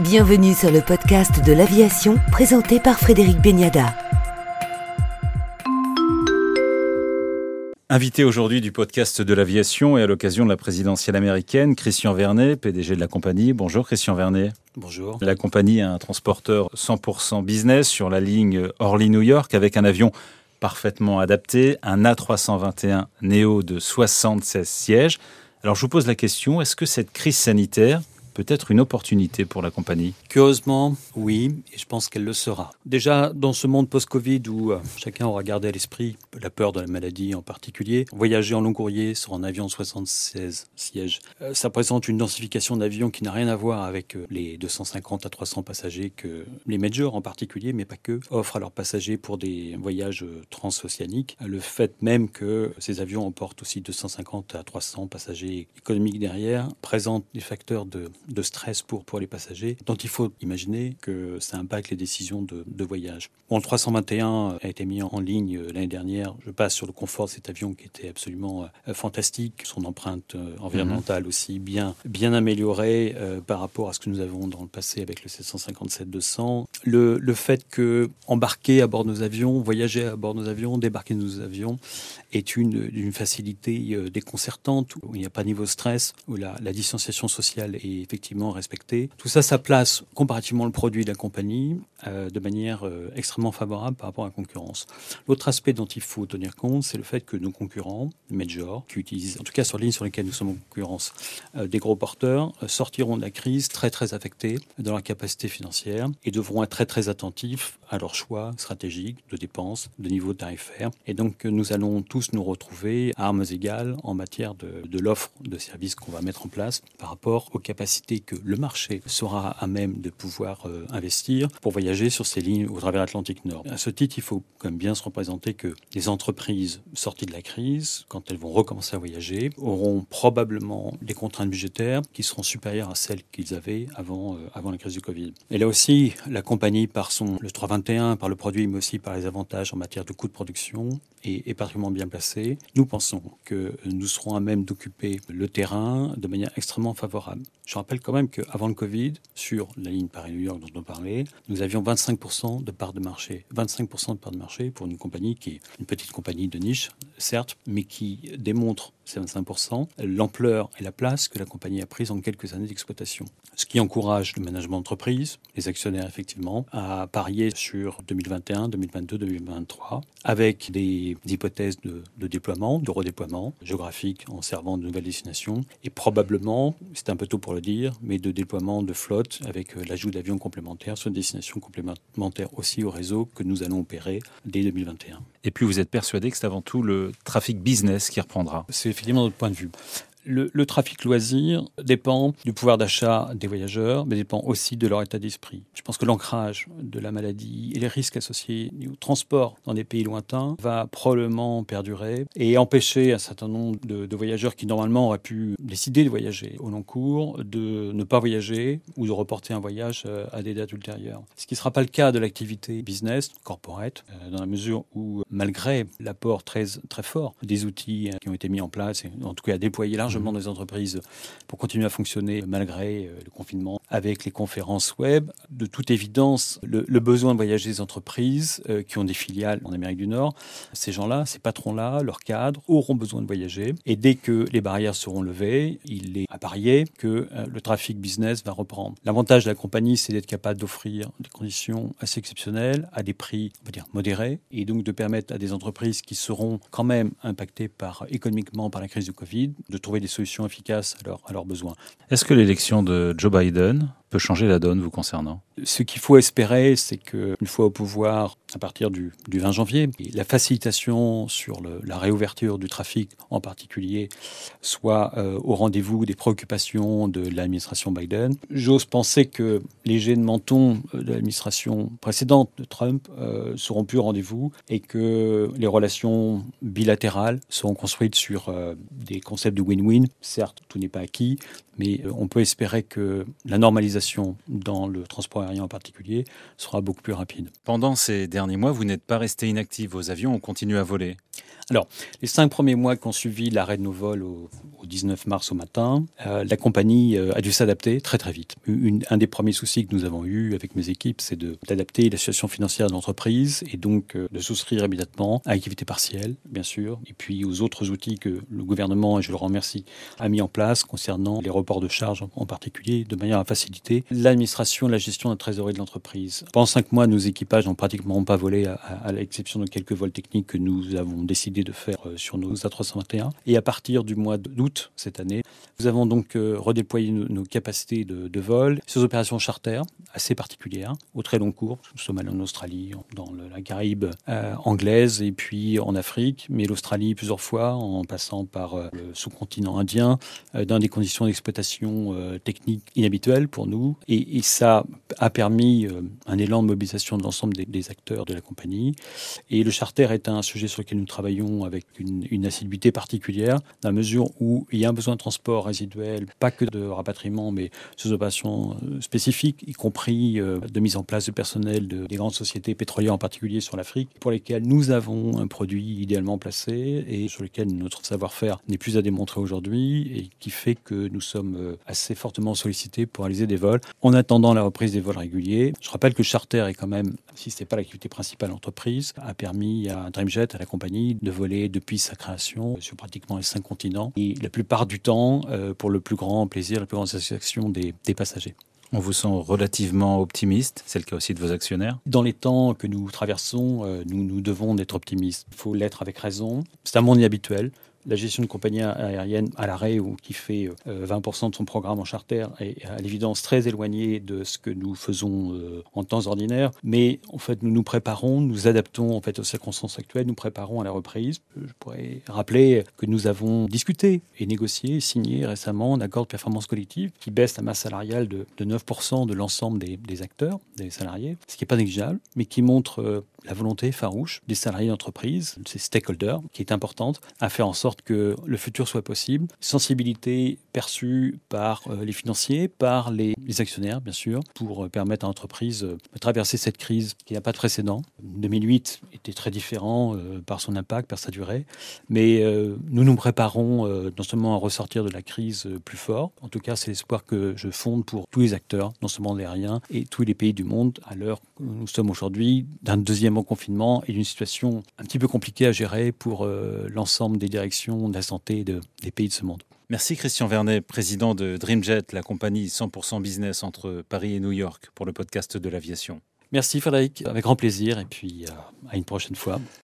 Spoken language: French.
Bienvenue sur le podcast de l'aviation présenté par Frédéric Beniada. Invité aujourd'hui du podcast de l'aviation et à l'occasion de la présidentielle américaine, Christian Vernet, PDG de la compagnie. Bonjour Christian Vernet. Bonjour. La compagnie est un transporteur 100% business sur la ligne Orly-New York avec un avion parfaitement adapté, un A321 Neo de 76 sièges. Alors je vous pose la question, est-ce que cette crise sanitaire peut-être une opportunité pour la compagnie Curieusement, oui, et je pense qu'elle le sera. Déjà, dans ce monde post-Covid où euh, chacun aura gardé à l'esprit la peur de la maladie en particulier, voyager en long courrier sur un avion 76 sièges, euh, ça présente une densification d'avions qui n'a rien à voir avec euh, les 250 à 300 passagers que les majors en particulier, mais pas que, offrent à leurs passagers pour des voyages transocéaniques. Le fait même que ces avions emportent aussi 250 à 300 passagers économiques derrière présente des facteurs de de stress pour, pour les passagers, dont il faut imaginer que ça impacte les décisions de, de voyage. Bon, le 321 a été mis en ligne euh, l'année dernière. Je passe sur le confort de cet avion qui était absolument euh, fantastique, son empreinte euh, environnementale mhm. aussi bien, bien améliorée par rapport à ce que nous avons dans le passé avec le 757-200. Le, le fait que embarquer à bord de nos avions, voyager à bord de nos avions, débarquer de nos avions est une, une facilité déconcertante, où il n'y a pas de niveau de stress, où la, la distanciation sociale est effectivement effectivement. Tout ça, ça place comparativement le produit de la compagnie euh, de manière euh, extrêmement favorable par rapport à la concurrence. L'autre aspect dont il faut tenir compte, c'est le fait que nos concurrents, Major, qui utilisent, en tout cas sur les lignes sur lesquelles nous sommes en concurrence, euh, des gros porteurs, sortiront de la crise très très affectés dans leur capacité financière et devront être très très attentifs à leurs choix stratégiques de dépenses, de niveau tarifaire. Et donc nous allons tous nous retrouver à armes égales en matière de l'offre de services qu'on va mettre en place par rapport aux capacités que le marché sera à même de pouvoir euh, investir pour voyager sur ces lignes au travers l'Atlantique Nord. À ce titre, il faut quand même bien se représenter que les entreprises sorties de la crise, quand elles vont recommencer à voyager, auront probablement des contraintes budgétaires qui seront supérieures à celles qu'ils avaient avant, euh, la crise du Covid. Et là aussi, la compagnie, par son, le 321, par le produit, mais aussi par les avantages en matière de coûts de production, est, est particulièrement bien placée. Nous pensons que nous serons à même d'occuper le terrain de manière extrêmement favorable. Je rappelle quand même qu'avant le Covid, sur la ligne Paris-New York dont on parlait, nous avions 25% de part de marché. 25% de part de marché pour une compagnie qui est une petite compagnie de niche, certes, mais qui démontre ces 25%, l'ampleur et la place que la compagnie a prise en quelques années d'exploitation. Ce qui encourage le management d'entreprise, les actionnaires effectivement, à parier sur 2021, 2022, 2023, avec des, hypothèses de, de déploiement, de redéploiement géographique en servant de nouvelles destinations, et probablement, c'est un peu tôt pour le dire, mais de déploiement de flotte avec euh, l'ajout d'avions complémentaires sur une destination complémentaire aussi au réseau que nous allons opérer dès 2021. Et puis vous êtes persuadé que c'est avant tout le trafic business qui reprendra C'est effectivement notre point de vue le, trafic loisir dépend du pouvoir d'achat des voyageurs, mais dépend aussi de leur état d'esprit. Je pense que l'ancrage de la maladie et les risques associés au transport dans des pays lointains va probablement perdurer et empêcher un certain nombre de, voyageurs qui normalement auraient pu décider de voyager au long cours de ne pas voyager ou de reporter un voyage euh, à des dates ultérieures. Ce qui ne sera pas le cas de l'activité business, corporate, euh, dans la mesure où, malgré l'apport très, très fort des outils qui ont été mis en place, et en tout cas déployés largement des entreprises pour continuer à fonctionner malgré euh, le confinement avec les conférences web. De toute évidence, le, besoin de voyager des entreprises euh, qui ont des filiales en Amérique du Nord, ces gens-là, ces patrons-là, leurs cadres auront besoin de voyager. Et dès que les barrières seront levées, il est à parier que euh, le trafic business va reprendre. L'avantage de la compagnie, c'est d'être capable d'offrir des conditions assez exceptionnelles à des prix, on va dire, modérés, et donc de permettre à des entreprises qui seront quand même impactées par, économiquement par la crise du Covid de trouver des solutions efficaces à, à leurs besoins. Est-ce que l'élection de Joe Biden Stéphane peut changer la donne vous concernant? Ce qu'il faut espérer, c'est qu'une fois au pouvoir, à partir du, du 20 janvier, la facilitation sur la réouverture du trafic en particulier soit euh, au rendez-vous des préoccupations de l'administration Biden. J'ose penser que les jets de menton de l'administration précédente de Trump euh, seront plus au rendez-vous et que les relations bilatérales seront construites sur euh, des concepts de win-win. Certes, tout n'est pas acquis, mais euh, on peut espérer que la normalisation dans le transport aérien en particulier sera beaucoup plus rapide. Pendant ces derniers mois, vous n'êtes pas resté inactif. Vos avions ont continué à voler. Alors, les cinq premiers mois qui ont suivi l'arrêt de nos vols au, 19 mars au matin, euh, la compagnie euh, a dû s'adapter très très vite. un des premiers soucis que nous avons eu avec mes équipes, c'est d'adapter la situation financière de l'entreprise et donc euh, de souscrire immédiatement à l'activité partielle, bien sûr, et puis aux autres outils que le gouvernement, et je le remercie, a mis en place concernant les reports de charges en, particulier, de manière à faciliter l'administration la gestion de la trésorerie de l'entreprise. Pendant cinq mois, nos équipages n'ont pratiquement pas volé, à, l'exception de quelques vols techniques que nous avons décidé de faire sur nos A321. Et à partir du mois d'août cette année, nous avons donc euh, redéployé nos, capacités de, vol, ces opérations charter assez particulières, au très long cours. Nous sommes allés en Australie, dans la Caraïbe euh, anglaise et puis en Afrique, mais l'Australie plusieurs fois en passant par le sous-continent indien, dans des conditions d'exploitation technique inhabituelles pour nous. Et, ça a permis un élan de mobilisation de l'ensemble des acteurs de la compagnie. Et le charter est un sujet sur lequel nous travaillons avec une, assiduité particulière, dans la mesure où il y a un besoin de transport résiduel, pas que de rapatriement, mais ces opérations euh, spécifiques, y compris euh, de mise en place de personnel de, des grandes sociétés pétrolières en particulier sur l'Afrique, pour lesquelles nous avons un produit idéalement placé et sur lequel notre savoir-faire n'est plus à démontrer aujourd'hui et qui fait que nous sommes euh, assez fortement sollicités pour réaliser des vols en attendant la reprise des vols réguliers. Je rappelle que Charter est quand même, si ce n'est pas l'activité principale de a permis à Dreamjet, à la compagnie, de volé depuis sa création sur pratiquement les cinq continents et la plupart du temps pour le plus grand plaisir, la plus grande satisfaction des, passagers. On vous sent relativement optimiste, c'est le cas aussi de vos actionnaires Dans les temps que nous traversons, euh, nous, nous devons être optimistes. Il faut l'être avec raison. C'est un monde inhabituel la gestion de compagnie aérienne à l'arrêt ou qui fait 20% euh, de son programme en charter est à l'évidence très éloigné de ce que nous faisons euh, en temps ordinaire. Mais en fait, nous nous préparons, nous adaptons en fait aux circonstances actuelles, nous préparons à la reprise. Je pourrais rappeler que nous avons discuté et négocié, signé récemment un accord de performance collective qui baisse la masse salariale de, 9% de l'ensemble des, des, acteurs, des salariés, ce qui n'est pas négligeable, mais qui montre euh, la volonté farouche des salariés d'entreprise, ces stakeholders, qui est importante, à faire en sorte que le futur soit possible. Sensibilité perçue par euh, les financiers, par les, actionnaires, bien sûr, pour euh, permettre à l'entreprise euh, de traverser cette crise qui n'a pas de précédent. 2008 était très différent par son impact, par sa durée, mais nous nous préparons non seulement à ressortir de la crise plus fort, en tout cas c'est l'espoir que je fonde pour tous les acteurs, non seulement aériens, et tous les pays du monde, à l'heure où nous sommes aujourd'hui, d'un deuxième confinement et d'une situation un petit peu compliquée à gérer pour l'ensemble des directions de la santé des pays de ce monde. Merci Christian Vernet, président de Dreamjet, la compagnie 100% business entre Paris et New York, pour le podcast de l'aviation. Merci Frédéric, avec grand plaisir et puis euh, à une prochaine fois.